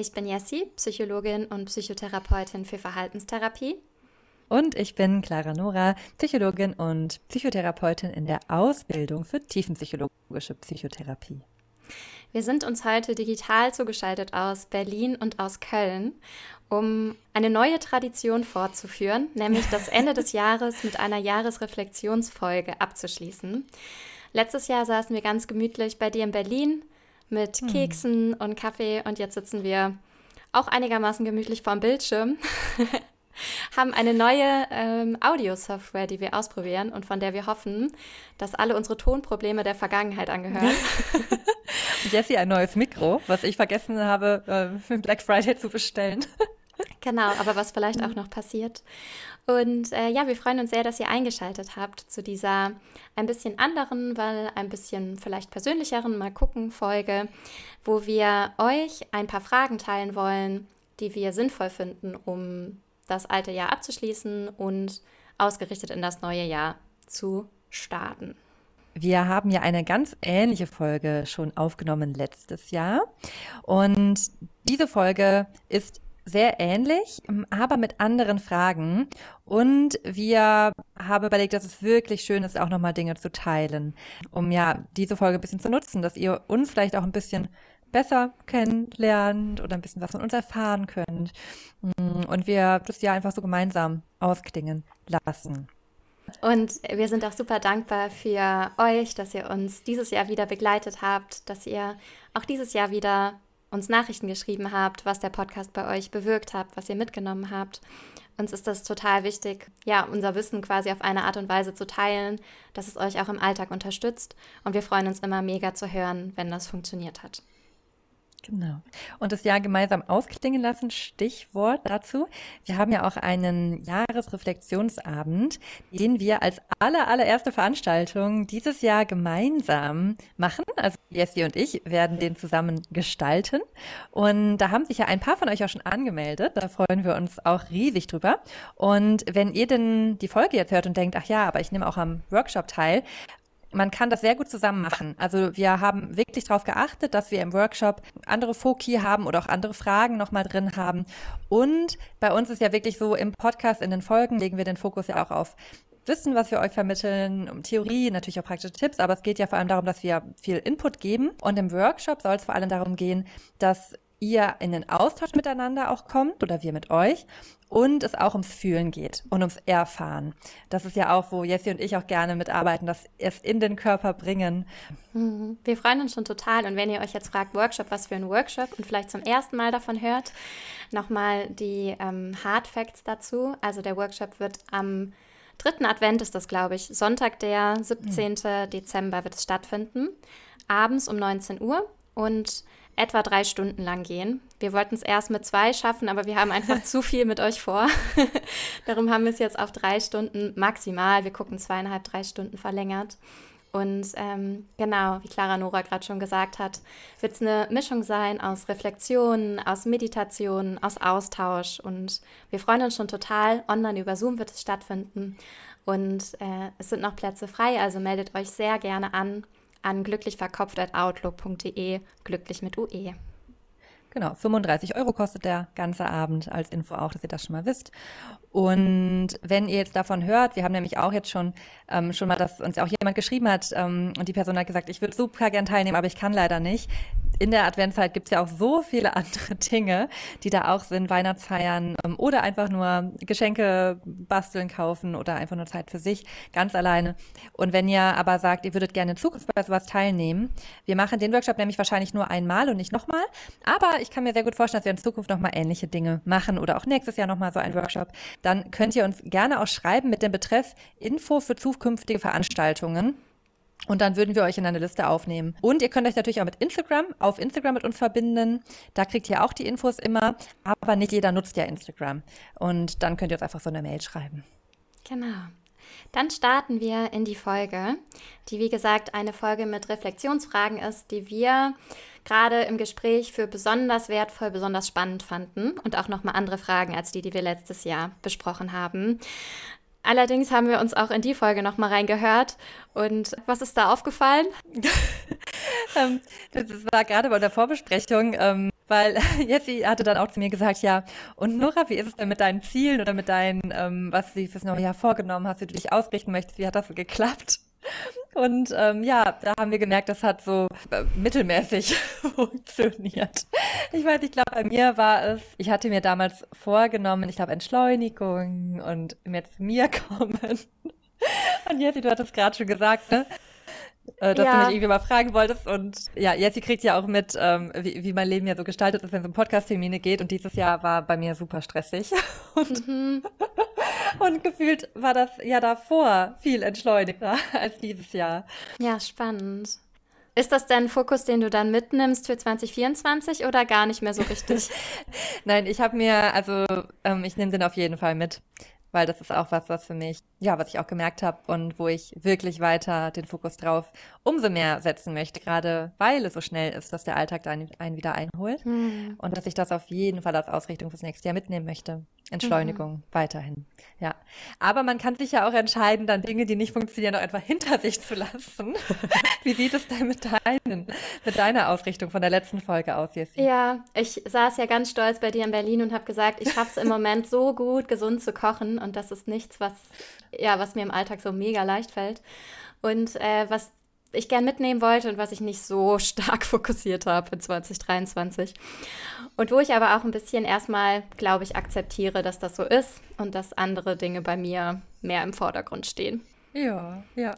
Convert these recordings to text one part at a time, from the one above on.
Ich bin Jessie, Psychologin und Psychotherapeutin für Verhaltenstherapie. Und ich bin Clara Nora, Psychologin und Psychotherapeutin in der Ausbildung für tiefenpsychologische Psychotherapie. Wir sind uns heute digital zugeschaltet aus Berlin und aus Köln, um eine neue Tradition fortzuführen, nämlich das Ende des Jahres mit einer Jahresreflexionsfolge abzuschließen. Letztes Jahr saßen wir ganz gemütlich bei dir in Berlin mit hm. Keksen und Kaffee und jetzt sitzen wir auch einigermaßen gemütlich vorm Bildschirm. haben eine neue ähm, Audio-Software, die wir ausprobieren und von der wir hoffen, dass alle unsere Tonprobleme der Vergangenheit angehören. Jessie ein neues Mikro, was ich vergessen habe, äh, für Black Friday zu bestellen. Genau, aber was vielleicht auch noch passiert. Und äh, ja, wir freuen uns sehr, dass ihr eingeschaltet habt zu dieser ein bisschen anderen, weil ein bisschen vielleicht persönlicheren Mal gucken Folge, wo wir euch ein paar Fragen teilen wollen, die wir sinnvoll finden, um das alte Jahr abzuschließen und ausgerichtet in das neue Jahr zu starten. Wir haben ja eine ganz ähnliche Folge schon aufgenommen letztes Jahr. Und diese Folge ist sehr ähnlich, aber mit anderen Fragen. Und wir haben überlegt, dass es wirklich schön ist, auch nochmal Dinge zu teilen, um ja diese Folge ein bisschen zu nutzen, dass ihr uns vielleicht auch ein bisschen besser kennenlernt oder ein bisschen was von uns erfahren könnt. Und wir das Jahr einfach so gemeinsam ausklingen lassen. Und wir sind auch super dankbar für euch, dass ihr uns dieses Jahr wieder begleitet habt, dass ihr auch dieses Jahr wieder uns Nachrichten geschrieben habt, was der Podcast bei euch bewirkt hat, was ihr mitgenommen habt. Uns ist das total wichtig, ja, unser Wissen quasi auf eine Art und Weise zu teilen, dass es euch auch im Alltag unterstützt. Und wir freuen uns immer mega zu hören, wenn das funktioniert hat. Genau. Und das Jahr gemeinsam ausklingen lassen, Stichwort dazu. Wir haben ja auch einen Jahresreflexionsabend, den wir als aller, allererste Veranstaltung dieses Jahr gemeinsam machen. Also Jessie und ich werden den zusammen gestalten. Und da haben sich ja ein paar von euch auch schon angemeldet. Da freuen wir uns auch riesig drüber. Und wenn ihr denn die Folge jetzt hört und denkt, ach ja, aber ich nehme auch am Workshop teil, man kann das sehr gut zusammen machen. Also wir haben wirklich darauf geachtet, dass wir im Workshop andere Foki haben oder auch andere Fragen nochmal drin haben. Und bei uns ist ja wirklich so, im Podcast, in den Folgen legen wir den Fokus ja auch auf Wissen, was wir euch vermitteln, um Theorie, natürlich auch praktische Tipps, aber es geht ja vor allem darum, dass wir viel Input geben. Und im Workshop soll es vor allem darum gehen, dass ihr in den Austausch miteinander auch kommt oder wir mit euch und es auch ums Fühlen geht und ums Erfahren. Das ist ja auch, wo Jessie und ich auch gerne mitarbeiten, dass es in den Körper bringen. Mhm. Wir freuen uns schon total. Und wenn ihr euch jetzt fragt, Workshop, was für ein Workshop und vielleicht zum ersten Mal davon hört, nochmal die ähm, Hard Facts dazu. Also der Workshop wird am dritten Advent ist das, glaube ich. Sonntag, der 17. Mhm. Dezember wird es stattfinden. Abends um 19 Uhr. Und etwa drei Stunden lang gehen. Wir wollten es erst mit zwei schaffen, aber wir haben einfach zu viel mit euch vor. Darum haben wir es jetzt auf drei Stunden maximal. Wir gucken zweieinhalb, drei Stunden verlängert. Und ähm, genau, wie Clara Nora gerade schon gesagt hat, wird es eine Mischung sein aus Reflexionen, aus Meditationen, aus Austausch. Und wir freuen uns schon total. Online über Zoom wird es stattfinden. Und äh, es sind noch Plätze frei, also meldet euch sehr gerne an an glücklichverkopft.outlook.de, glücklich mit UE. Genau, 35 Euro kostet der ganze Abend als Info auch, dass ihr das schon mal wisst. Und wenn ihr jetzt davon hört, wir haben nämlich auch jetzt schon, ähm, schon mal, dass uns auch jemand geschrieben hat ähm, und die Person hat gesagt, ich würde super gern teilnehmen, aber ich kann leider nicht in der Adventszeit gibt es ja auch so viele andere Dinge, die da auch sind, Weihnachtsfeiern ähm, oder einfach nur Geschenke basteln, kaufen oder einfach nur Zeit für sich, ganz alleine. Und wenn ihr aber sagt, ihr würdet gerne in Zukunft bei sowas teilnehmen, wir machen den Workshop nämlich wahrscheinlich nur einmal und nicht nochmal, aber ich kann mir sehr gut vorstellen, dass wir in Zukunft nochmal ähnliche Dinge machen oder auch nächstes Jahr nochmal so einen Workshop, dann könnt ihr uns gerne auch schreiben mit dem Betreff Info für zukünftige Veranstaltungen Und dann würden wir euch in eine Liste aufnehmen. Und ihr könnt euch natürlich auch mit Instagram, auf Instagram mit uns verbinden. Da kriegt ihr auch die Infos immer. Aber nicht jeder nutzt ja Instagram. Und dann könnt ihr uns einfach so eine Mail schreiben. Genau. Dann starten wir in die Folge, die wie gesagt eine Folge mit Reflexionsfragen ist, die wir gerade im Gespräch für besonders wertvoll, besonders spannend fanden und auch nochmal andere Fragen als die, die wir letztes Jahr besprochen haben. Allerdings haben wir uns auch in die Folge nochmal reingehört. Und was ist da aufgefallen? ähm, das war gerade bei der Vorbesprechung, ähm, weil Jessie hatte dann auch zu mir gesagt, ja, und Nora, wie ist es denn mit deinen Zielen oder mit deinen, ähm, was du fürs neue Jahr vorgenommen hast, wie du dich ausrichten möchtest, wie hat das so geklappt? Und ähm, ja, da haben wir gemerkt, das hat so äh, mittelmäßig funktioniert. Ich weiß, ich glaube, bei mir war es, ich hatte mir damals vorgenommen, ich glaube, Entschleunigung und mehr zu mir kommen. Und Jessie, du hattest gerade schon gesagt, ne? äh, dass ja. du mich irgendwie mal fragen wolltest. Und ja, Jessie kriegt ja auch mit, ähm, wie, wie mein Leben ja so gestaltet ist, wenn es um Podcast-Termine geht. Und dieses Jahr war bei mir super stressig. Und, mhm. Und gefühlt war das ja davor viel entschleunigter als dieses Jahr. Ja, spannend. Ist das denn ein Fokus, den du dann mitnimmst für 2024 oder gar nicht mehr so richtig? Nein, ich habe mir, also ähm, ich nehme den auf jeden Fall mit weil das ist auch was, was für mich, ja, was ich auch gemerkt habe und wo ich wirklich weiter den Fokus drauf umso mehr setzen möchte, gerade weil es so schnell ist, dass der Alltag dann einen wieder einholt mhm. und dass ich das auf jeden Fall als Ausrichtung fürs nächste Jahr mitnehmen möchte. Entschleunigung mhm. weiterhin. Ja. Aber man kann sich ja auch entscheiden, dann Dinge, die nicht funktionieren, auch einfach hinter sich zu lassen. Wie sieht es denn mit, deinen, mit deiner Ausrichtung von der letzten Folge aus, Jessie? Ja, ich saß ja ganz stolz bei dir in Berlin und habe gesagt, ich schaffe es im Moment so gut, gesund zu kochen. Und das ist nichts, was, ja, was mir im Alltag so mega leicht fällt. Und äh, was ich gern mitnehmen wollte und was ich nicht so stark fokussiert habe in 2023. Und wo ich aber auch ein bisschen erstmal, glaube ich, akzeptiere, dass das so ist und dass andere Dinge bei mir mehr im Vordergrund stehen. Ja, ja.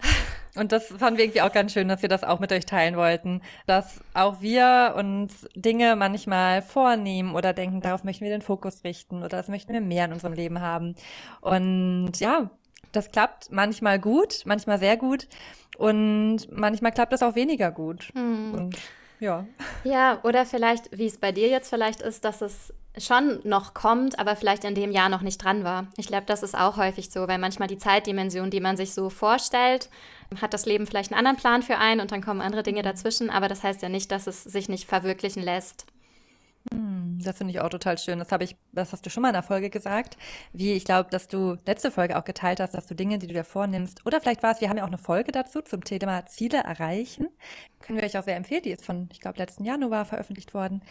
Und das fanden wir irgendwie auch ganz schön, dass wir das auch mit euch teilen wollten, dass auch wir uns Dinge manchmal vornehmen oder denken, darauf möchten wir den Fokus richten oder das möchten wir mehr in unserem Leben haben. Und ja, das klappt manchmal gut, manchmal sehr gut und manchmal klappt das auch weniger gut. Mhm. Und ja. Ja, oder vielleicht, wie es bei dir jetzt vielleicht ist, dass es schon noch kommt, aber vielleicht in dem Jahr noch nicht dran war. Ich glaube, das ist auch häufig so, weil manchmal die Zeitdimension, die man sich so vorstellt, hat das Leben vielleicht einen anderen Plan für einen und dann kommen andere Dinge dazwischen, aber das heißt ja nicht, dass es sich nicht verwirklichen lässt. Hm, das finde ich auch total schön. Das habe ich, das hast du schon mal in der Folge gesagt. Wie ich glaube, dass du letzte Folge auch geteilt hast, dass du Dinge, die du dir vornimmst, oder vielleicht war es, wir haben ja auch eine Folge dazu zum Thema Ziele erreichen. Können wir euch auch sehr empfehlen. Die ist von, ich glaube, letzten Januar veröffentlicht worden.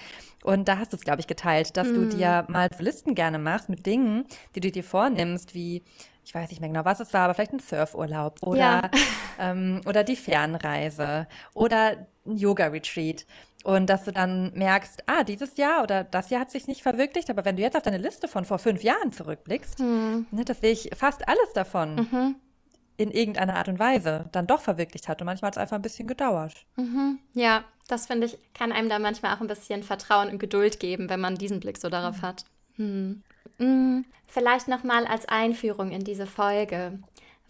Und da hast du es, glaube ich, geteilt, dass hm. du dir mal so Listen gerne machst mit Dingen, die du dir vornimmst, wie ich weiß nicht mehr genau, was es war, aber vielleicht ein Surfurlaub oder, ja. ähm, oder die Fernreise oder ein Yoga-Retreat. Und dass du dann merkst, ah, dieses Jahr oder das Jahr hat sich nicht verwirklicht, aber wenn du jetzt auf deine Liste von vor fünf Jahren zurückblickst, hm. ne, dass sich fast alles davon mhm. in irgendeiner Art und Weise dann doch verwirklicht hat. Und manchmal hat es einfach ein bisschen gedauert. Mhm. Ja, das finde ich, kann einem da manchmal auch ein bisschen Vertrauen und Geduld geben, wenn man diesen Blick so darauf mhm. hat. Hm. hm. Vielleicht nochmal als Einführung in diese Folge.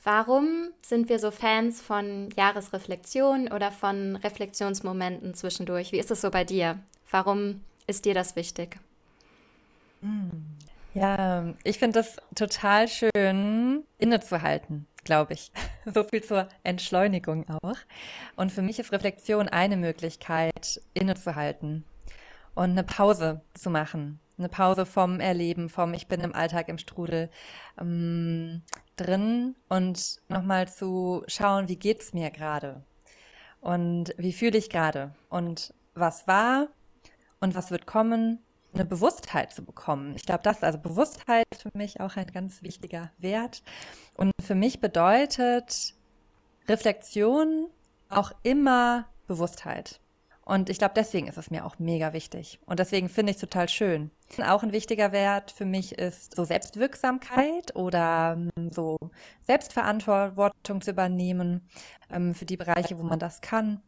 Warum sind wir so Fans von Jahresreflexion oder von Reflexionsmomenten zwischendurch? Wie ist es so bei dir? Warum ist dir das wichtig? Ja, ich finde das total schön, innezuhalten, glaube ich. So viel zur Entschleunigung auch. Und für mich ist Reflexion eine Möglichkeit, innezuhalten und eine Pause zu machen. Eine Pause vom Erleben, vom Ich bin im Alltag im Strudel. Ähm, drin und nochmal zu schauen, wie geht es mir gerade und wie fühle ich gerade und was war und was wird kommen, eine Bewusstheit zu bekommen. Ich glaube, das also Bewusstheit für mich auch ein ganz wichtiger Wert und für mich bedeutet Reflexion auch immer Bewusstheit. Und ich glaube, deswegen ist es mir auch mega wichtig. Und deswegen finde ich es total schön. Auch ein wichtiger Wert für mich ist so Selbstwirksamkeit oder ähm, so Selbstverantwortung zu übernehmen ähm, für die Bereiche, wo man das kann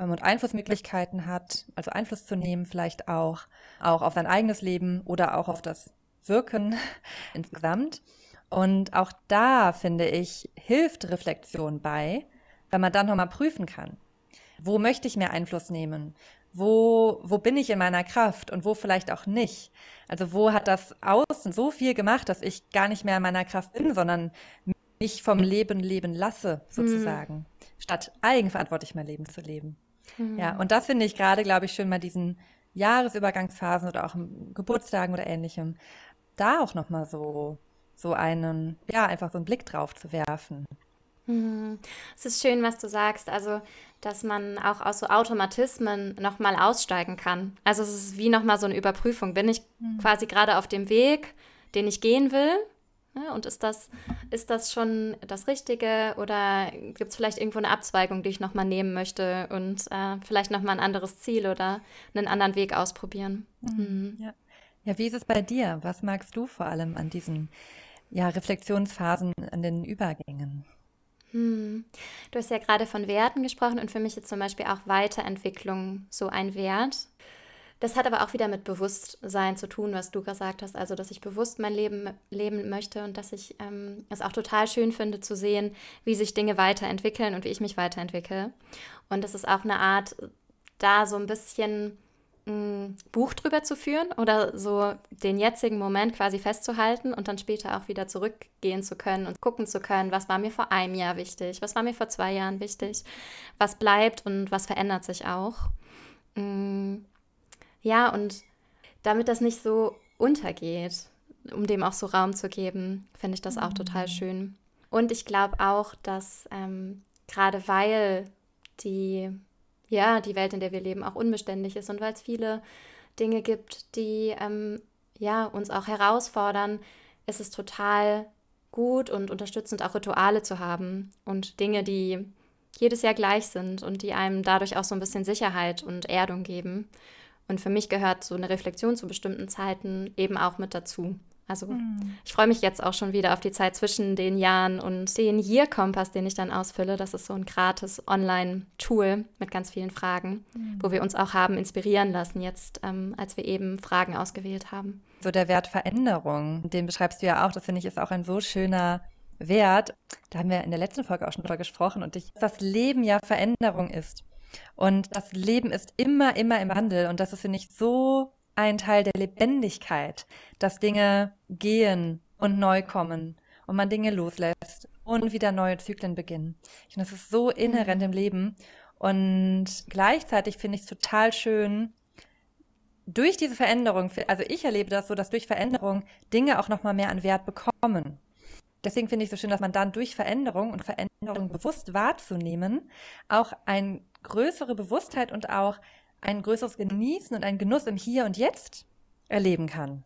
ähm, und Einflussmöglichkeiten hat, also Einfluss zu nehmen vielleicht auch, auch auf sein eigenes Leben oder auch auf das Wirken insgesamt. Und auch da finde ich, hilft Reflexion bei, wenn man dann nochmal prüfen kann, wo möchte ich mehr Einfluss nehmen? Wo, wo bin ich in meiner Kraft und wo vielleicht auch nicht? Also wo hat das Außen so viel gemacht, dass ich gar nicht mehr in meiner Kraft bin, sondern mich vom Leben leben lasse, sozusagen, mhm. statt eigenverantwortlich mein Leben zu leben. Mhm. Ja, und das finde ich gerade, glaube ich, schön mal diesen Jahresübergangsphasen oder auch Geburtstagen oder ähnlichem, da auch nochmal so, so einen, ja, einfach so einen Blick drauf zu werfen. Mhm. Es ist schön, was du sagst. Also, dass man auch aus so Automatismen nochmal aussteigen kann. Also, es ist wie nochmal so eine Überprüfung. Bin ich mhm. quasi gerade auf dem Weg, den ich gehen will? Ja, und ist das, ist das schon das Richtige oder gibt es vielleicht irgendwo eine Abzweigung, die ich nochmal nehmen möchte und äh, vielleicht nochmal ein anderes Ziel oder einen anderen Weg ausprobieren? Mhm. Mhm. Ja. ja, wie ist es bei dir? Was magst du vor allem an diesen ja, Reflexionsphasen, an den Übergängen? Hm. Du hast ja gerade von Werten gesprochen und für mich ist zum Beispiel auch Weiterentwicklung so ein Wert. Das hat aber auch wieder mit Bewusstsein zu tun, was du gesagt hast. Also, dass ich bewusst mein Leben leben möchte und dass ich ähm, es auch total schön finde zu sehen, wie sich Dinge weiterentwickeln und wie ich mich weiterentwickle. Und das ist auch eine Art, da so ein bisschen ein Buch drüber zu führen oder so den jetzigen Moment quasi festzuhalten und dann später auch wieder zurückgehen zu können und gucken zu können, was war mir vor einem Jahr wichtig, was war mir vor zwei Jahren wichtig, was bleibt und was verändert sich auch. Mm, ja, und damit das nicht so untergeht, um dem auch so Raum zu geben, finde ich das auch total mhm. schön. Und ich glaube auch, dass ähm, gerade weil die ja, die Welt, in der wir leben, auch unbeständig ist und weil es viele Dinge gibt, die ähm, ja, uns auch herausfordern, ist es total gut und unterstützend, auch Rituale zu haben und Dinge, die jedes Jahr gleich sind und die einem dadurch auch so ein bisschen Sicherheit und Erdung geben. Und für mich gehört so eine Reflexion zu bestimmten Zeiten eben auch mit dazu. Also mhm. ich freue mich jetzt auch schon wieder auf die Zeit zwischen den Jahren und den Year-Kompass, den ich dann ausfülle. Das ist so ein gratis Online-Tool mit ganz vielen Fragen, mhm. wo wir uns auch haben inspirieren lassen, jetzt ähm, als wir eben Fragen ausgewählt haben. So der Wert Veränderung, den beschreibst du ja auch, das finde ich ist auch ein so schöner Wert. Da haben wir in der letzten Folge auch schon drüber gesprochen und ich, das Leben ja Veränderung ist. Und das Leben ist immer, immer im Wandel und das ist, finde ich, so ein Teil der Lebendigkeit, dass Dinge gehen und neu kommen und man Dinge loslässt und wieder neue Zyklen beginnen. Ich finde, das ist so inhärent im Leben und gleichzeitig finde ich es total schön, durch diese Veränderung, also ich erlebe das so, dass durch Veränderung Dinge auch nochmal mehr an Wert bekommen. Deswegen finde ich es so schön, dass man dann durch Veränderung und Veränderung bewusst wahrzunehmen, auch eine größere Bewusstheit und auch ein größeres Genießen und einen Genuss im Hier und Jetzt erleben kann.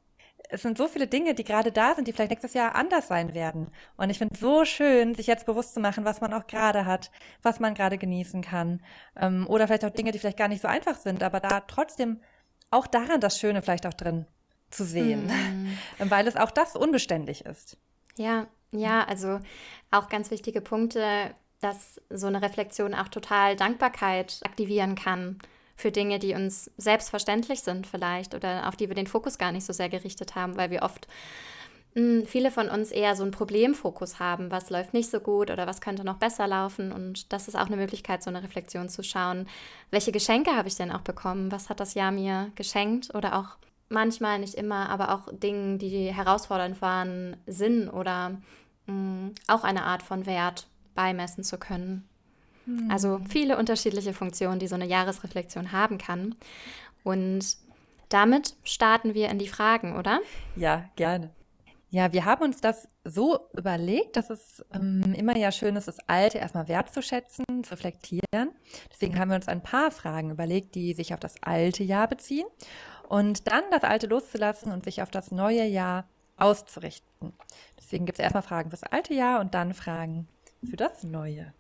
Es sind so viele Dinge, die gerade da sind, die vielleicht nächstes Jahr anders sein werden. Und ich finde es so schön, sich jetzt bewusst zu machen, was man auch gerade hat, was man gerade genießen kann. Ähm, oder vielleicht auch Dinge, die vielleicht gar nicht so einfach sind, aber da trotzdem auch daran das Schöne vielleicht auch drin zu sehen, mm. weil es auch das unbeständig ist. Ja, ja, also auch ganz wichtige Punkte, dass so eine Reflexion auch total Dankbarkeit aktivieren kann für Dinge, die uns selbstverständlich sind vielleicht oder auf die wir den Fokus gar nicht so sehr gerichtet haben, weil wir oft mh, hm, viele von uns eher so einen Problemfokus haben, was läuft nicht so gut oder was könnte noch besser laufen. Und das ist auch eine Möglichkeit, so eine Reflexion zu schauen. Welche Geschenke habe ich denn auch bekommen? Was hat das Jahr mir geschenkt? Oder auch manchmal, nicht immer, aber auch Dinge, die herausfordernd waren, Sinn oder mh, hm, auch eine Art von Wert beimessen zu können. Also hm. viele unterschiedliche Funktionen, die so eine Jahresreflexion haben kann. Und damit starten wir in die Fragen, oder? Ja, gerne. Ja, wir haben uns das so überlegt, dass es ähm, immer ja schön ist, das Alte erstmal wertzuschätzen, zu reflektieren. Deswegen haben wir uns ein paar Fragen überlegt, die sich auf das alte Jahr beziehen und dann das Alte loszulassen und sich auf das neue Jahr auszurichten. Deswegen gibt es erstmal Fragen fürs alte Jahr und dann Fragen für das neue.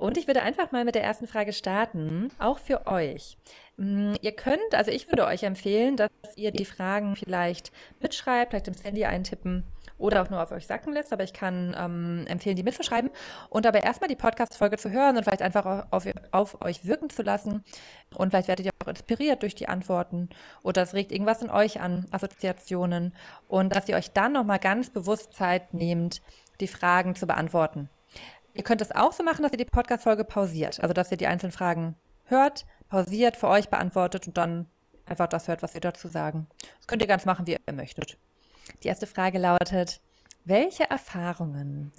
Und ich würde einfach mal mit der ersten Frage starten, auch für euch. Mm, ihr könnt, also ich würde euch empfehlen, dass ihr die Fragen vielleicht mitschreibt, vielleicht ins Handy eintippen oder auch nur auf euch sacken lässt, aber ich kann ähm, empfehlen, die mitzuschreiben und aber erstmal die Podcast-Folge zu hören und vielleicht einfach auf, auf euch wirken zu lassen. Und vielleicht werdet ihr auch inspiriert durch die Antworten oder es regt irgendwas in euch an, Assoziationen und dass ihr euch dann nochmal ganz bewusst Zeit nehmt, die Fragen zu beantworten. Ihr könnt es auch so machen, dass ihr die Podcast-Folge pausiert. Also, dass ihr die einzelnen Fragen hört, pausiert, für euch beantwortet und dann einfach das hört, was wir dazu sagen. Das könnt ihr ganz machen, wie ihr möchtet. Die erste Frage lautet, welche Erfahrungen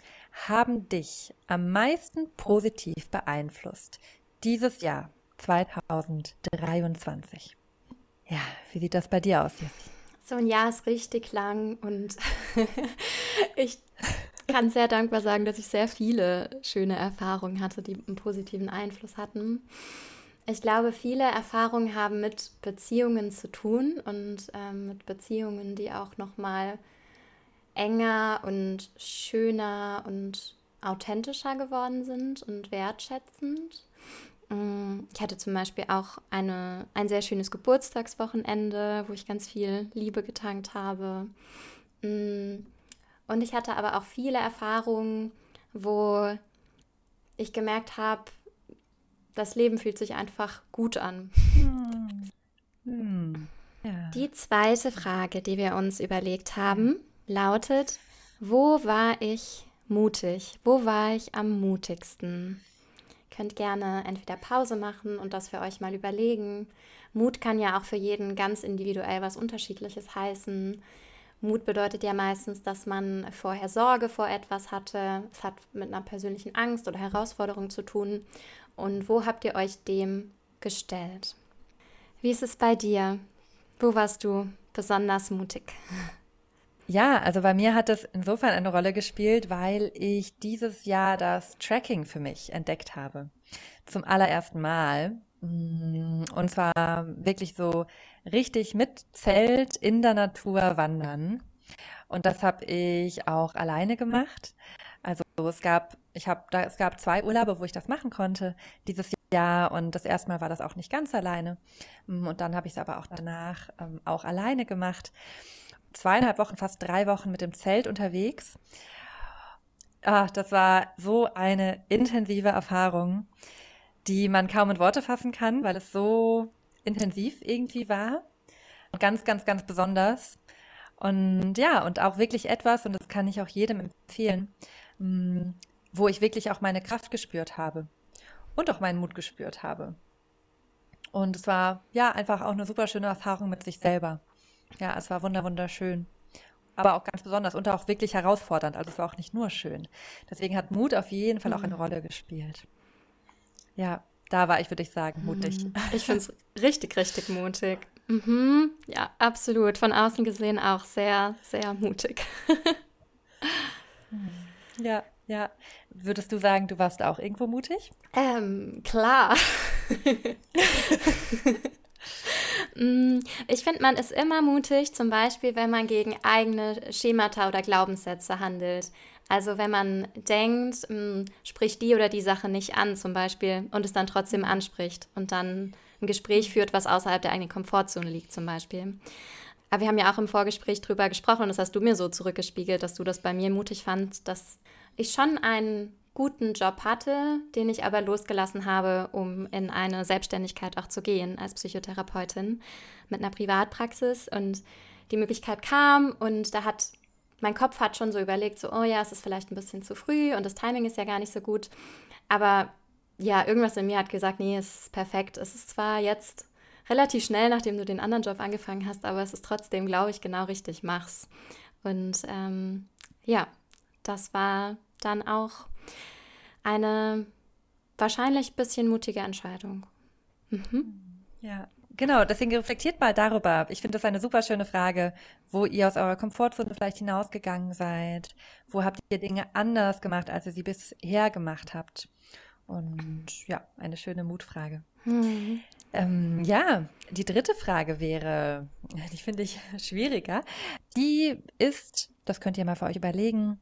haben dich am meisten positiv beeinflusst dieses Jahr 2023? Ja, wie sieht das bei dir aus, Jessie? So ein Jahr ist richtig lang und ich kann sehr dankbar sagen, dass ich sehr viele schöne Erfahrungen hatte, die einen positiven Einfluss hatten. Ich glaube, viele Erfahrungen haben mit Beziehungen zu tun und ähm, mit Beziehungen, die auch noch mal enger und schöner und authentischer geworden sind und wertschätzend. Mm, ich hatte zum Beispiel auch eine, ein sehr schönes Geburtstagswochenende, wo ich ganz viel Liebe getankt habe. Und ich hatte aber auch viele Erfahrungen, wo ich gemerkt habe, das Leben fühlt sich einfach gut an. Hm. Hm. Ja. Die zweite Frage, die wir uns überlegt haben, lautet, wo war ich mutig? Wo war ich am mutigsten? Ihr könnt gerne entweder Pause machen und das für euch mal überlegen. Mut kann ja auch für jeden ganz individuell was Unterschiedliches heißen. Mut bedeutet ja meistens, dass man vorher Sorge vor etwas hatte. Es hat mit einer persönlichen Angst oder Herausforderung zu tun. Und wo habt ihr euch dem gestellt? Wie ist es bei dir? Wo warst du besonders mutig? Ja, also bei mir hat es insofern eine Rolle gespielt, weil ich dieses Jahr das Tracking für mich entdeckt habe. Zum allerersten Mal. Mm, und zwar wirklich so richtig mit Zelt in der Natur wandern. Und das habe ich auch alleine gemacht. Also es gab, ich habe, da es gab zwei Urlaube, wo ich das machen konnte dieses Jahr und das erste Mal war das auch nicht ganz alleine mm, und dann habe ich es aber auch danach ähm, auch alleine gemacht. Zweieinhalb Wochen, fast drei Wochen mit dem Zelt unterwegs. Ach, das war so eine intensive Erfahrung, die man kaum in Worte fassen kann, weil es so intensiv irgendwie war. Und ganz, ganz, ganz besonders. Und ja, und auch wirklich etwas, und das kann ich auch jedem empfehlen, Mm, wo ich wirklich auch meine Kraft gespürt habe und auch meinen Mut gespürt habe. Und es war ja einfach auch eine super schöne Erfahrung mit sich selber. Ja, es war wunderschön. Aber auch ganz besonders und auch wirklich herausfordernd. Also es war auch nicht nur schön. Deswegen hat Mut auf jeden Fall auch eine mhm. Rolle gespielt. Ja, da war ich, würde ich sagen, mutig. Mhm. Ich finde es richtig, richtig mutig. Mhm. Ja, absolut. Von außen gesehen auch sehr, sehr mutig. Ja, ja. Würdest du sagen, du warst auch irgendwo mutig? Ähm, klar. Mm, ich finde, man ist immer mutig, zum Beispiel, wenn man gegen eigene Schemata oder Glaubenssätze handelt. Also wenn man denkt, mh, mm, spricht die oder die Sache nicht an, zum Beispiel, und es dann trotzdem anspricht und dann ein Gespräch führt, was außerhalb der eigenen Komfortzone liegt, zum Beispiel. Aber wir haben ja auch im Vorgespräch drüber gesprochen und das hast du mir so zurückgespiegelt, dass du das bei mir mutig fandst, dass ich schon einen guten Job hatte, den ich aber losgelassen habe, um in eine Selbstständigkeit auch zu gehen als Psychotherapeutin mit einer Privatpraxis. Und die Möglichkeit kam und da hat mein Kopf hat schon so überlegt, so, oh ja, es ist vielleicht ein bisschen zu früh und das Timing ist ja gar nicht so gut. Aber ja, irgendwas in mir hat gesagt, nee, es ist perfekt. Es ist zwar jetzt relativ schnell, nachdem du den anderen Job angefangen hast, aber es ist trotzdem, glaube ich, genau richtig, mach's. Und ähm, ja, das war dann auch eine wahrscheinlich ein bisschen mutige Entscheidung. Mhm. Ja, genau. Deswegen reflektiert mal darüber. Ich finde das eine super schöne Frage, wo ihr aus eurer Komfortzone vielleicht hinausgegangen seid. Wo habt ihr Dinge anders gemacht, als ihr sie bisher gemacht habt? Und ja, eine schöne Mutfrage. Mhm. Ähm, ja, die dritte Frage wäre, die finde ich schwieriger. Die ist, das könnt ihr mal für euch überlegen,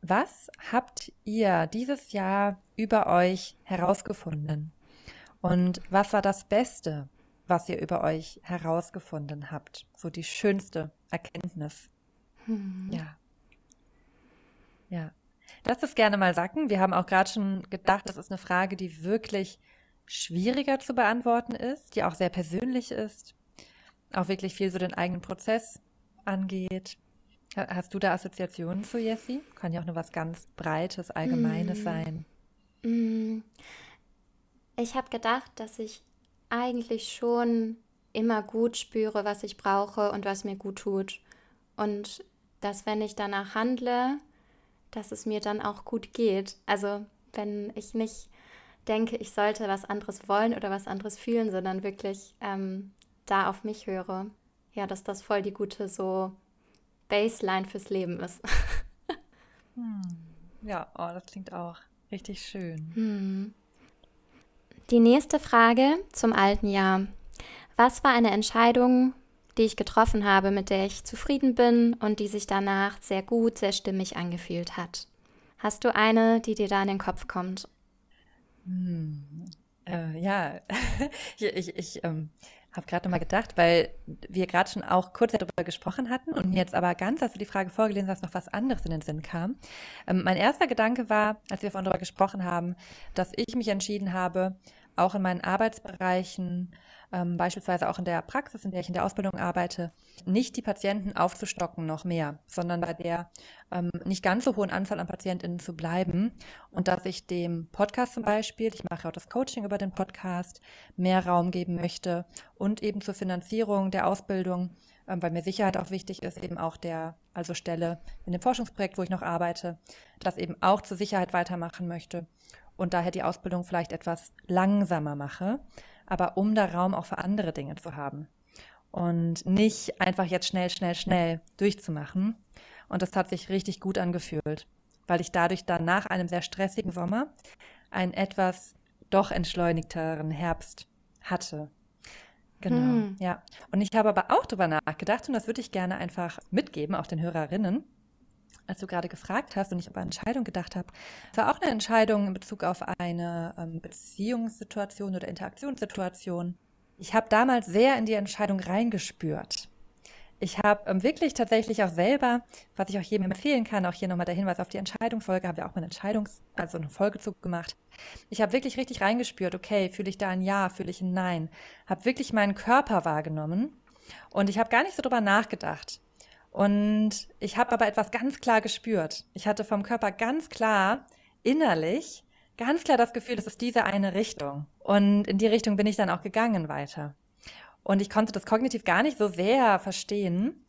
was habt ihr dieses Jahr über euch herausgefunden? Und was war das Beste, was ihr über euch herausgefunden habt? So die schönste Erkenntnis. Hm. Ja. Ja. Lass es gerne mal sacken. Wir haben auch gerade schon gedacht, das ist eine Frage, die wirklich schwieriger zu beantworten ist, die auch sehr persönlich ist, auch wirklich viel so den eigenen Prozess angeht. Hast du da Assoziationen zu Jessie? Kann ja auch nur was ganz Breites, Allgemeines mm. sein. Mm. Ich habe gedacht, dass ich eigentlich schon immer gut spüre, was ich brauche und was mir gut tut. Und dass wenn ich danach handle, dass es mir dann auch gut geht. Also wenn ich nicht denke, ich sollte was anderes wollen oder was anderes fühlen, sondern wirklich ähm, da auf mich höre. Ja, dass das voll die gute so Baseline fürs Leben ist. hm. Ja, oh, das klingt auch richtig schön. Hm. Die nächste Frage zum alten Jahr. Was war eine Entscheidung, die ich getroffen habe, mit der ich zufrieden bin und die sich danach sehr gut, sehr stimmig angefühlt hat? Hast du eine, die dir da in den Kopf kommt? Hm. Äh, ja, ich, ich, ich ähm, habe gerade nochmal gedacht, weil wir gerade schon auch kurz darüber gesprochen hatten und mir jetzt aber ganz, als du die Frage vorgelesen hast, noch was anderes in den Sinn kam. Ähm, mein erster Gedanke war, als wir vorhin darüber gesprochen haben, dass ich mich entschieden habe, auch in meinen Arbeitsbereichen ähm, beispielsweise auch in der Praxis, in der ich in der Ausbildung arbeite, nicht die Patienten aufzustocken noch mehr, sondern bei der ähm, nicht ganz so hohen Anzahl an PatientInnen zu bleiben. Und dass ich dem Podcast zum Beispiel, ich mache auch das Coaching über den Podcast, mehr Raum geben möchte und eben zur Finanzierung der Ausbildung, ähm, weil mir Sicherheit auch wichtig ist, eben auch der, also Stelle in dem Forschungsprojekt, wo ich noch arbeite, das eben auch zur Sicherheit weitermachen möchte und daher die Ausbildung vielleicht etwas langsamer mache, aber um da Raum auch für andere Dinge zu haben und nicht einfach jetzt schnell, schnell, schnell durchzumachen. Und das hat sich richtig gut angefühlt, weil ich dadurch dann nach einem sehr stressigen Sommer einen etwas doch entschleunigteren Herbst hatte. Genau, hm. ja. Und ich habe aber auch darüber nachgedacht, und das würde ich gerne einfach mitgeben, auch den Hörerinnen, als du gerade gefragt hast und ich über Entscheidung gedacht habe, war auch eine Entscheidung in Bezug auf eine ähm, Beziehungssituation oder Interaktionssituation. Ich habe damals sehr in die Entscheidung reingespürt. Ich habe ähm, wirklich tatsächlich auch selber, was ich auch jedem empfehlen kann, auch hier nochmal der Hinweis auf die Entscheidungsfolge, habe ja auch mal eine Entscheidungs-, also eine Folgezug gemacht. Ich habe wirklich richtig reingespürt, okay, fühle ich da ein Ja, fühle ich ein Nein. Habe wirklich meinen Körper wahrgenommen und ich habe gar nicht so drüber nachgedacht. Und ich habe aber etwas ganz klar gespürt. Ich hatte vom Körper ganz klar innerlich ganz klar das Gefühl, das ist diese eine Richtung. Und in die Richtung bin ich dann auch gegangen weiter. Und ich konnte das kognitiv gar nicht so sehr verstehen.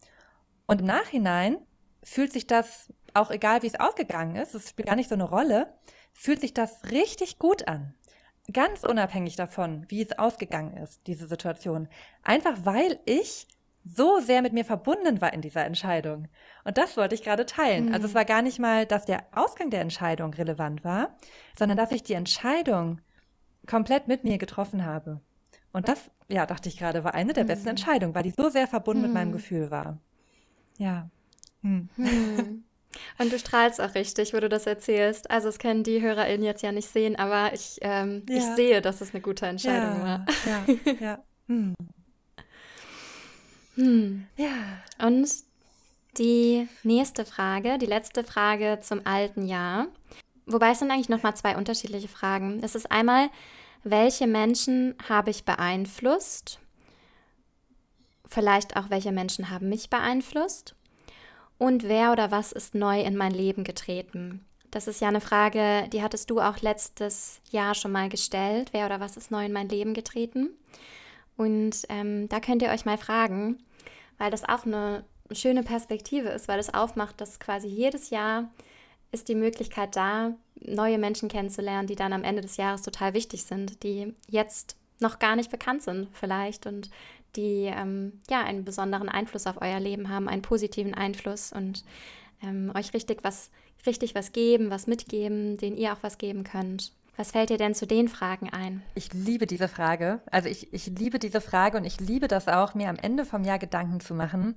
Und im Nachhinein fühlt sich das, auch egal wie es ausgegangen ist, es spielt gar nicht so eine Rolle, fühlt sich das richtig gut an. Ganz unabhängig davon, wie es ausgegangen ist, diese Situation. Einfach weil ich so sehr mit mir verbunden war in dieser Entscheidung. Und das wollte ich gerade teilen. Mhm. Also es war gar nicht mal, dass der Ausgang der Entscheidung relevant war, sondern dass ich die Entscheidung komplett mit mir getroffen habe. Und das, ja, dachte ich gerade, war eine der mhm. besten Entscheidungen, weil die so sehr verbunden mhm. mit meinem mhm. Gefühl war. Ja. Hm. Und du strahlst auch richtig, wo du das erzählst. Also es können die HörerInnen jetzt ja nicht sehen, aber ich, ähm, ja. ich sehe, dass es eine gute Entscheidung ja. war. Ja, ja. Hm. Ja. Und die nächste Frage, die letzte Frage zum alten Jahr. Wobei es sind eigentlich nochmal zwei unterschiedliche Fragen. Es ist einmal, welche Menschen habe ich beeinflusst? Vielleicht auch, welche Menschen haben mich beeinflusst? Und wer oder was ist neu in mein Leben getreten? Das ist ja eine Frage, die hattest du auch letztes Jahr schon mal gestellt. Wer oder was ist neu in mein Leben getreten? Und ähm, da könnt ihr euch mal fragen, weil das auch eine schöne Perspektive ist, weil es aufmacht, dass quasi jedes Jahr ist die Möglichkeit da, neue Menschen kennenzulernen, die dann am Ende des Jahres total wichtig sind, die jetzt noch gar nicht bekannt sind vielleicht und die ähm, ja einen besonderen Einfluss auf euer Leben haben, einen positiven Einfluss und ähm, euch richtig was, richtig was geben, was mitgeben, denen ihr auch was geben könnt. Was fällt dir denn zu den Fragen ein? Ich liebe diese Frage. Also ich, ich liebe diese Frage und ich liebe das auch, mir am Ende vom Jahr Gedanken zu machen,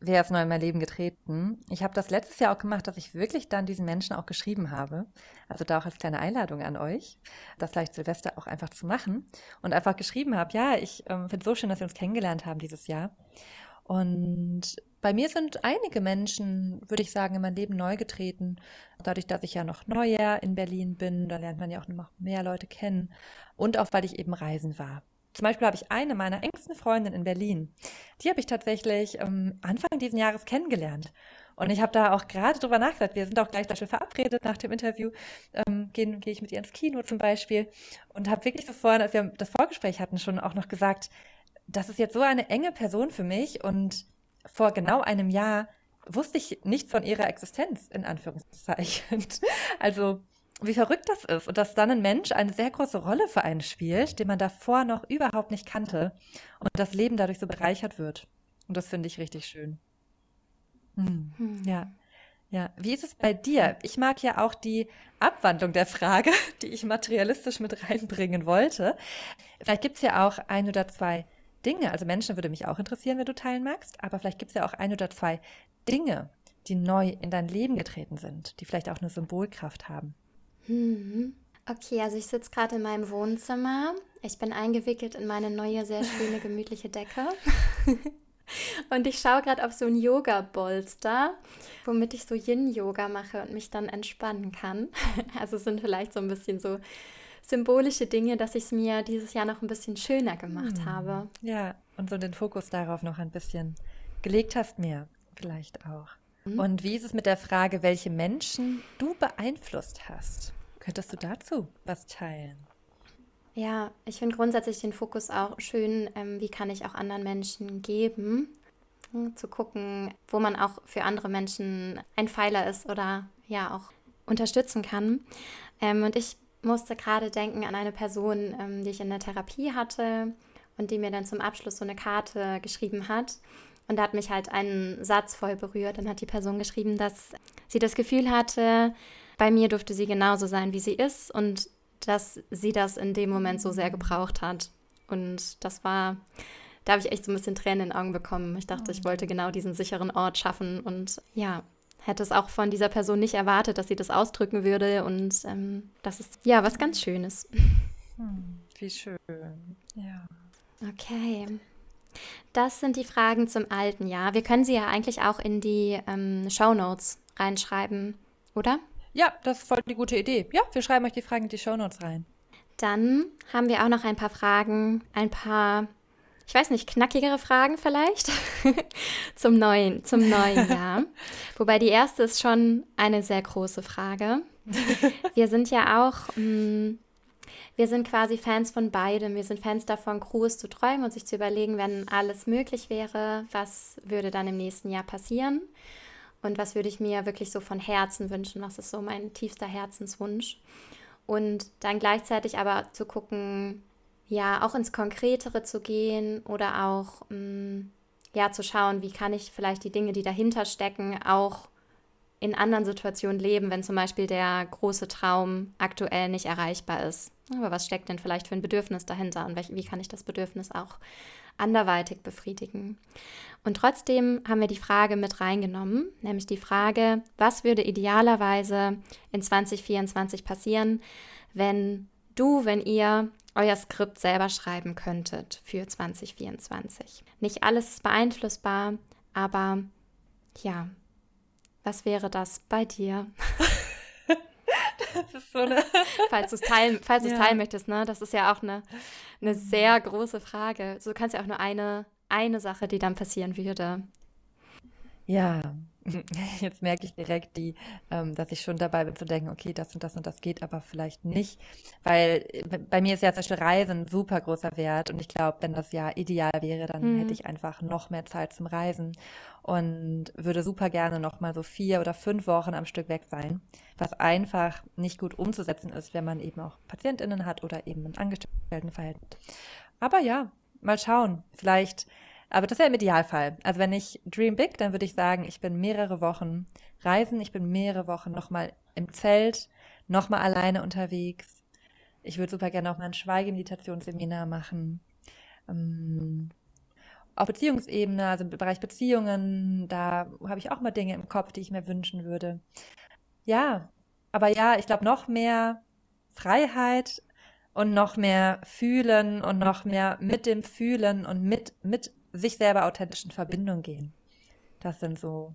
wer ist neu in mein Leben getreten. Ich habe das letztes Jahr auch gemacht, dass ich wirklich dann diesen Menschen auch geschrieben habe. Also da auch als kleine Einladung an euch, das vielleicht Silvester auch einfach zu machen. Und einfach geschrieben habe, ja, ich ähm, finde es so schön, dass wir uns kennengelernt haben dieses Jahr. Und bei mir sind einige Menschen, würde ich sagen, in mein Leben neu getreten. Dadurch, dass ich ja noch neuer in Berlin bin, da lernt man ja auch noch mehr Leute kennen. Und auch, weil ich eben reisen war. Zum Beispiel habe ich eine meiner engsten Freundinnen in Berlin. Die habe ich tatsächlich ähm, Anfang dieses Jahres kennengelernt. Und ich habe da auch gerade drüber nachgedacht. Wir sind auch gleich dafür verabredet nach dem Interview. Ähm, Gehe geh ich mit ihr ins Kino zum Beispiel. Und habe wirklich so vorhin, als wir das Vorgespräch hatten, schon auch noch gesagt, das ist jetzt so eine enge Person für mich. Und vor genau einem Jahr wusste ich nicht von ihrer Existenz, in Anführungszeichen. Also wie verrückt das ist und dass dann ein Mensch eine sehr große Rolle für einen spielt, den man davor noch überhaupt nicht kannte und das Leben dadurch so bereichert wird. Und das finde ich richtig schön. Hm. Hm. Ja. Ja, wie ist es bei dir? Ich mag ja auch die Abwandlung der Frage, die ich materialistisch mit reinbringen wollte. Vielleicht gibt es ja auch ein oder zwei Dinge, also Menschen würde mich auch interessieren, wenn du teilen magst, aber vielleicht gibt es ja auch ein oder zwei Dinge, die neu in dein Leben getreten sind, die vielleicht auch eine Symbolkraft haben. Mhm. Okay, also ich sitze gerade in meinem Wohnzimmer. Ich bin eingewickelt in meine neue, sehr schöne, gemütliche Decke. und ich schaue gerade auf so ein Yoga-Bolster, womit ich so Yin-Yoga mache und mich dann entspannen kann. Also es sind vielleicht so ein bisschen so symbolische Dinge, dass ich es mir dieses Jahr noch ein bisschen schöner gemacht hm. habe. Ja, und so den Fokus darauf noch ein bisschen gelegt hast, mehr vielleicht auch. Mhm. Und wie ist es mit der Frage, welche Menschen du beeinflusst hast? Könntest du dazu was teilen? Ja, ich finde grundsätzlich den Fokus auch schön, ähm, wie kann ich auch anderen Menschen geben, hm, zu gucken, wo man auch für andere Menschen ein Pfeiler ist oder ja auch unterstützen kann. Ähm, und ich musste gerade denken an eine Person, ähm, die ich in der Therapie hatte und die mir dann zum Abschluss so eine Karte geschrieben hat. Und da hat mich halt ein Satz voll berührt. Dann hat die Person geschrieben, dass sie das Gefühl hatte, bei mir durfte sie genauso sein, wie sie ist und dass sie das in dem Moment so sehr gebraucht hat. Und das war, da habe ich echt so ein bisschen Tränen in den Augen bekommen. Ich dachte, ich wollte genau diesen sicheren Ort schaffen und ja, hätte es auch von dieser Person nicht erwartet, dass sie das ausdrücken würde. Und ähm, das ist ja was ganz Schönes. Hm, wie schön. Ja. Okay. Das sind die Fragen zum alten Jahr. Wir können sie ja eigentlich auch in die ähm, Show Notes reinschreiben, oder? Ja, das ist voll die gute Idee. Ja, wir schreiben euch die Fragen in die Show Notes rein. Dann haben wir auch noch ein paar Fragen, ein paar, ich weiß nicht, knackigere Fragen vielleicht zum neuen, zum neuen Jahr. Wobei die erste ist schon eine sehr große Frage. Wir sind ja auch mh, mm, wir sind quasi Fans von beidem. Wir sind Fans davon, Großes zu träumen und sich zu überlegen, wenn alles möglich wäre, was würde dann im nächsten Jahr passieren und was würde ich mir wirklich so von Herzen wünschen, was ist so mein tiefster Herzenswunsch. Und dann gleichzeitig aber zu gucken, ja, auch ins Konkretere zu gehen oder auch, mh, mm, ja, zu schauen, wie kann ich vielleicht die Dinge, die dahinter stecken, auch in anderen Situationen leben, wenn zum Beispiel der große Traum aktuell nicht erreichbar ist. Aber was steckt denn vielleicht für ein Bedürfnis dahinter und wie kann ich das Bedürfnis auch anderweitig befriedigen? Und trotzdem haben wir die Frage mit reingenommen, nämlich die Frage, was würde idealerweise in 2024 passieren, wenn du, wenn ihr euer Skript selber schreiben könntet für 2024. Nicht alles ist beeinflussbar, aber ja, was wäre das bei dir? das ist so eine falls du es teilen, falls ja. teilen möchtest, ne? Das ist ja auch eine, eine sehr große Frage. So kannst ja auch nur eine, eine Sache, die dann passieren würde. Ja, Jetzt merke ich direkt, die, ähm, dass ich schon dabei bin zu denken, okay, das und das und das geht aber vielleicht nicht. Weil äh, bei mir ist ja zum Beispiel Reisen ein super großer Wert und ich glaube, wenn das ja ideal wäre, dann mhm. hätte ich einfach noch mehr Zeit zum Reisen und würde super gerne noch mal so vier oder fünf Wochen am Stück weg sein, was einfach nicht gut umzusetzen ist, wenn man eben auch PatientInnen hat oder eben ein Angestelltenverhältnis. Aber ja, mal schauen. Vielleicht aber das wäre im Idealfall. Also wenn ich Dream Big, dann würde ich sagen, ich bin mehrere Wochen reisen, ich bin mehrere Wochen nochmal im Zelt, nochmal alleine unterwegs. Ich würde super gerne auch mal ein Schweigemeditationsseminar machen. Ähm, auf Beziehungsebene, also im Bereich Beziehungen, da habe ich auch mal Dinge im Kopf, die ich mir wünschen würde. Ja, aber ja, ich glaube, noch mehr Freiheit und noch mehr fühlen und noch mehr mit dem Fühlen und mit, mit sich selber authentisch in Verbindung gehen. Das sind so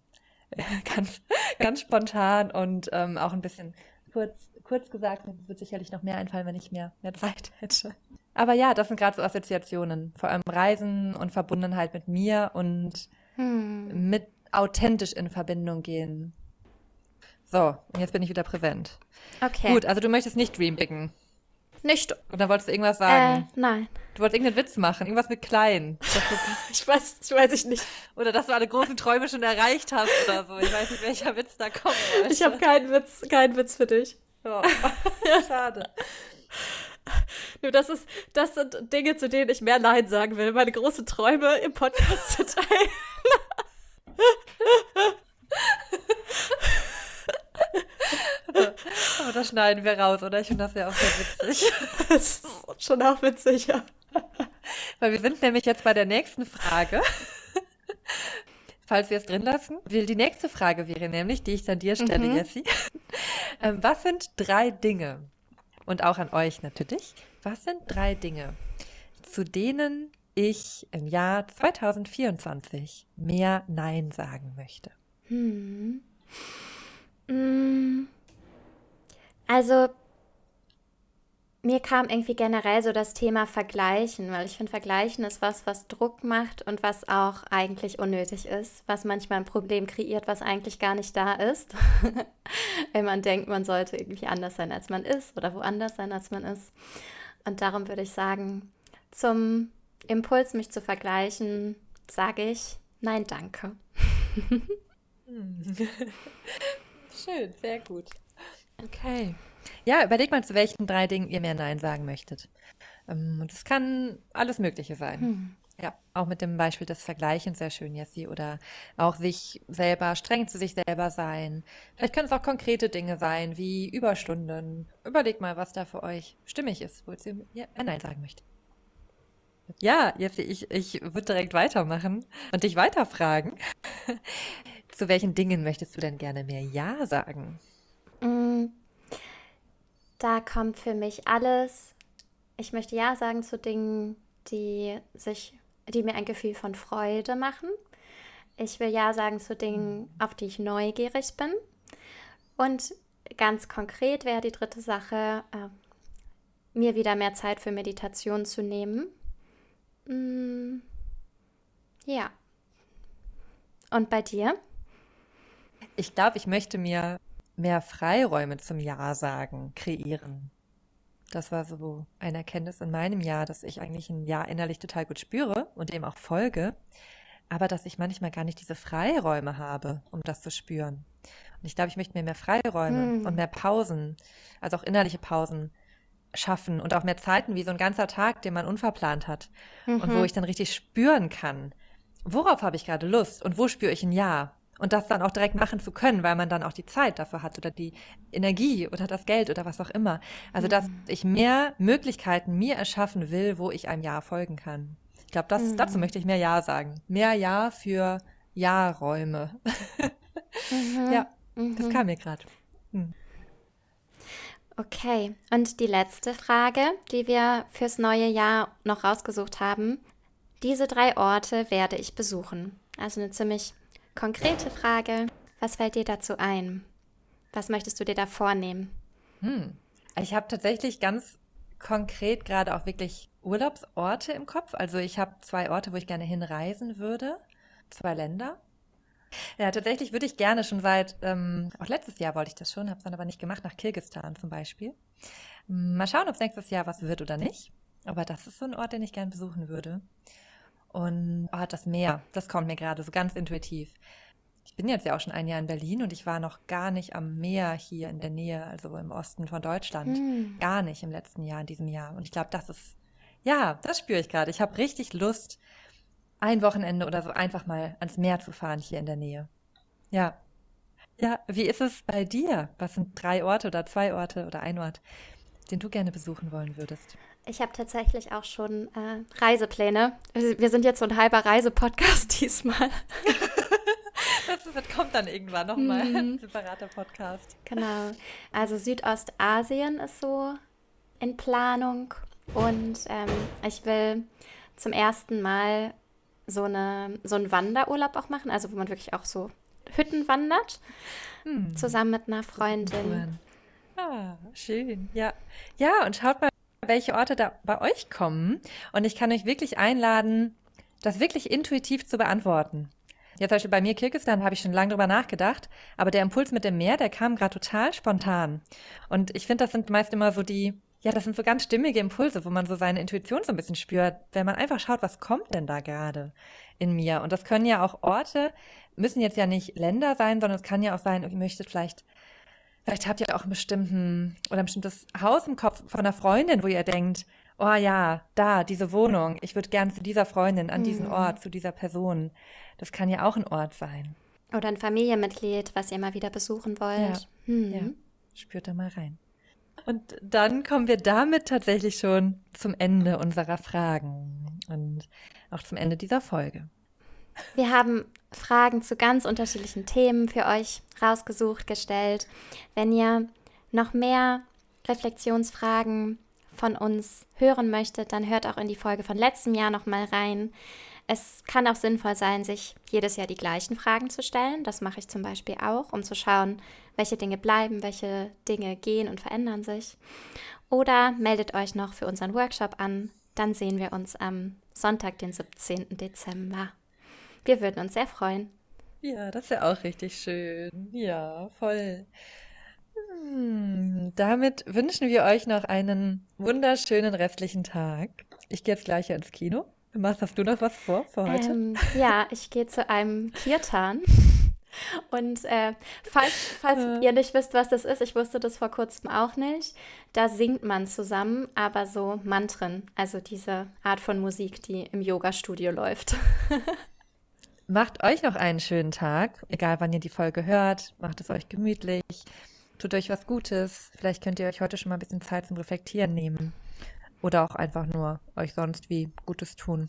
ganz, ganz spontan und ähm, auch ein bisschen kurz, kurz gesagt. Mir wird sicherlich noch mehr einfallen, wenn ich mehr, mehr Zeit hätte. Aber ja, das sind gerade so Assoziationen. Vor allem Reisen und Verbundenheit mit mir und hm. mit authentisch in Verbindung gehen. So, jetzt bin ich wieder präsent. Okay. Gut, also du möchtest nicht dreambiggen. Nicht. Oder wolltest du irgendwas Äh, sagen? nein. Du wolltest irgendeinen Witz machen, irgendwas mit klein. Ich weiß, ich weiß ich nicht. oder dass du alle großen Träume schon erreicht hast oder so. Ich weiß nicht, welcher Witz da kommen wollte. Ich habe keinen Witz, keinen Witz für dich. Ja. Schade. Nur das ist, das sind Dinge, zu denen ich mehr Nein sagen will, meine großen Träume im Podcast zu teilen. Das schneiden wir raus, oder? Ich finde das ja auch sehr witzig. Das ist schon auch witzig, ja. Weil wir sind nämlich jetzt bei der nächsten Frage. Falls wir es drin lassen. Die nächste Frage wäre nämlich, die ich dann dir stelle, Mhm. Jessie. Ähm, was sind drei Dinge, und auch an euch natürlich, was sind drei Dinge, zu denen ich im Jahr 2024 mehr Nein sagen möchte? Hm. Mm. Also, mir kam irgendwie generell so das Thema Vergleichen, weil ich finde, Vergleichen ist was, was Druck macht und was auch eigentlich unnötig ist, was manchmal ein Problem kreiert, was eigentlich gar nicht da ist. Wenn man denkt, man sollte irgendwie anders sein, als man ist oder woanders sein, als man ist. Und darum würde ich sagen, zum Impuls, mich zu vergleichen, sage ich Nein, danke. Schön, sehr gut. Okay. Ja, überlegt mal, zu welchen drei Dingen ihr mehr Nein sagen möchtet. Ähm, Und es kann alles Mögliche sein. Hm. Ja, auch mit dem Beispiel des Vergleichens sehr schön, Jessie. Oder auch sich selber, streng zu sich selber sein. Vielleicht können es auch konkrete Dinge sein, wie Überstunden. Überlegt mal, was da für euch stimmig ist, wo ihr Nein sagen möchtet. Ja, Jessie, ich, ich würde direkt weitermachen und dich weiterfragen. Zu welchen Dingen möchtest du denn gerne mehr Ja sagen? Mm, Da kommt für mich alles. Ich möchte Ja sagen zu Dingen, die sich, die mir ein Gefühl von Freude machen. Ich will Ja sagen zu Dingen, auf die ich neugierig bin. Und ganz konkret wäre die dritte Sache, äh, mir wieder mehr Zeit für Meditation zu nehmen. Mm, ja. Und bei dir? Ich glaube, ich möchte mir mehr Freiräume zum Ja sagen, kreieren. Das war so eine Erkenntnis in meinem Jahr, dass ich eigentlich ein Ja innerlich total gut spüre und dem auch folge, aber dass ich manchmal gar nicht diese Freiräume habe, um das zu spüren. Und ich glaube, ich möchte mir mehr Freiräume Hm. und mehr Pausen, also auch innerliche Pausen schaffen und auch mehr Zeiten wie so ein ganzer Tag, den man unverplant hat und wo Mhm. ich dann richtig spüren kann, worauf habe ich gerade Lust und wo spüre ich ein Ja. Und das dann auch direkt machen zu können, weil man dann auch die Zeit dafür hat oder die Energie oder das Geld oder was auch immer. Also, dass Mhm. ich mehr Möglichkeiten mir erschaffen will, wo ich einem Ja folgen kann. Ich glaube, das, dazu Mhm. möchte ich mehr Ja sagen. Mehr Ja für Ja-Räume. Mhm. Ja, das Mhm. kam mir gerade. Okay, und die letzte Frage, die wir fürs neue Jahr noch rausgesucht haben. Diese drei Orte werde ich besuchen. Also eine ziemlich konkrete Frage. Was fällt dir dazu ein? Was möchtest du dir da vornehmen? Hm. Ich habe tatsächlich ganz konkret gerade auch wirklich Urlaubsorte im Kopf. Also ich habe zwei Orte, wo ich gerne hinreisen würde. Zwei Länder. Ja, tatsächlich würde ich gerne schon seit, ähm, auch letztes Jahr wollte ich das schon, habe es dann aber nicht gemacht, nach Kirgisistan zum Beispiel. Mm, Mal schauen, ob es nächstes Jahr was wird oder nicht. Aber das ist so ein Ort, den ich gerne besuchen würde. Und oh, das Meer, das kommt mir gerade so ganz intuitiv. Ich bin jetzt ja auch schon ein Jahr in Berlin und ich war noch gar nicht am Meer hier in der Nähe, also im Osten von Deutschland. Hm. Gar nicht im letzten Jahr, in diesem Jahr. Und ich glaube, das ist, ja, das spüre ich gerade. Ich habe richtig Lust, ein Wochenende oder so einfach mal ans Meer zu fahren hier in der Nähe. Ja. Ja, wie ist es bei dir? Was sind drei Orte oder zwei Orte oder ein Ort, den du gerne besuchen wollen würdest? Ich habe tatsächlich auch schon äh, Reisepläne. Wir sind jetzt so ein halber Reisepodcast diesmal. Das wird, kommt dann irgendwann nochmal. Mhm. Ein separater Podcast. Genau. Also Südostasien ist so in Planung und ähm, ich will zum ersten Mal so, eine, so einen Wanderurlaub auch machen, also wo man wirklich auch so Hütten wandert, Hm. zusammen mit einer Freundin. Ah, schön. Ja. Ja, und schaut mal, welche Orte da bei euch kommen. Und ich kann euch wirklich einladen, das wirklich intuitiv zu beantworten. Ja, zum Beispiel bei mir Kirgisistan habe ich schon lange drüber nachgedacht, aber der Impuls mit dem Meer, der kam gerade total spontan. Und ich finde, das sind meist immer so die, ja, das sind so ganz stimmige Impulse, wo man so seine Intuition so ein bisschen spürt, wenn man einfach schaut, was kommt denn da gerade in mir. Und das können ja auch Orte, müssen jetzt ja nicht Länder sein, sondern es kann ja auch sein, ihr möchtet vielleicht, vielleicht habt ihr auch einen bestimmten oder ein bestimmtes Haus im Kopf von einer Freundin, wo ihr denkt, oh ja, da, diese Wohnung, ich würde gern zu dieser Freundin, an diesen mhm. Ort, zu dieser Person. Das kann ja auch ein Ort sein. Oder ein Familienmitglied, was ihr mal wieder besuchen wollt. Ja, mhm. ja. spürt da mal rein. Und dann kommen wir damit tatsächlich schon zum Ende unserer Fragen und auch zum Ende dieser Folge. Wir haben Fragen zu ganz unterschiedlichen Themen für euch rausgesucht, gestellt. Wenn ihr noch mehr Reflexionsfragen von uns hören möchtet, dann hört auch in die Folge von letztem Jahr nochmal rein. Es kann auch sinnvoll sein, sich jedes Jahr die gleichen Fragen zu stellen. Das mache ich zum Beispiel auch, um zu schauen, welche Dinge bleiben, welche Dinge gehen und verändern sich. Oder meldet euch noch für unseren Workshop an. Dann sehen wir uns am Sonntag, den 17. Dezember. Wir würden uns sehr freuen. Ja, das wäre auch richtig schön. Ja, voll. Hm, damit wünschen wir euch noch einen wunderschönen restlichen Tag. Ich gehe jetzt gleich ins Kino. Was hast du noch was vor für heute? Ähm, ja, ich gehe zu einem Kirtan. Und äh, falls, falls äh. ihr nicht wisst, was das ist, ich wusste das vor kurzem auch nicht, da singt man zusammen, aber so Mantren, also diese Art von Musik, die im Yoga-Studio läuft. Macht euch noch einen schönen Tag, egal wann ihr die Folge hört, macht es euch gemütlich, tut euch was Gutes. Vielleicht könnt ihr euch heute schon mal ein bisschen Zeit zum Reflektieren nehmen. Oder auch einfach nur euch sonst wie Gutes tun.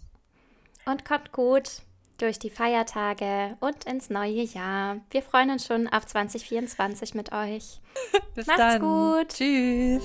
Und kommt gut durch die Feiertage und ins neue Jahr. Wir freuen uns schon auf 2024 mit euch. Bis Macht's dann. gut. Tschüss.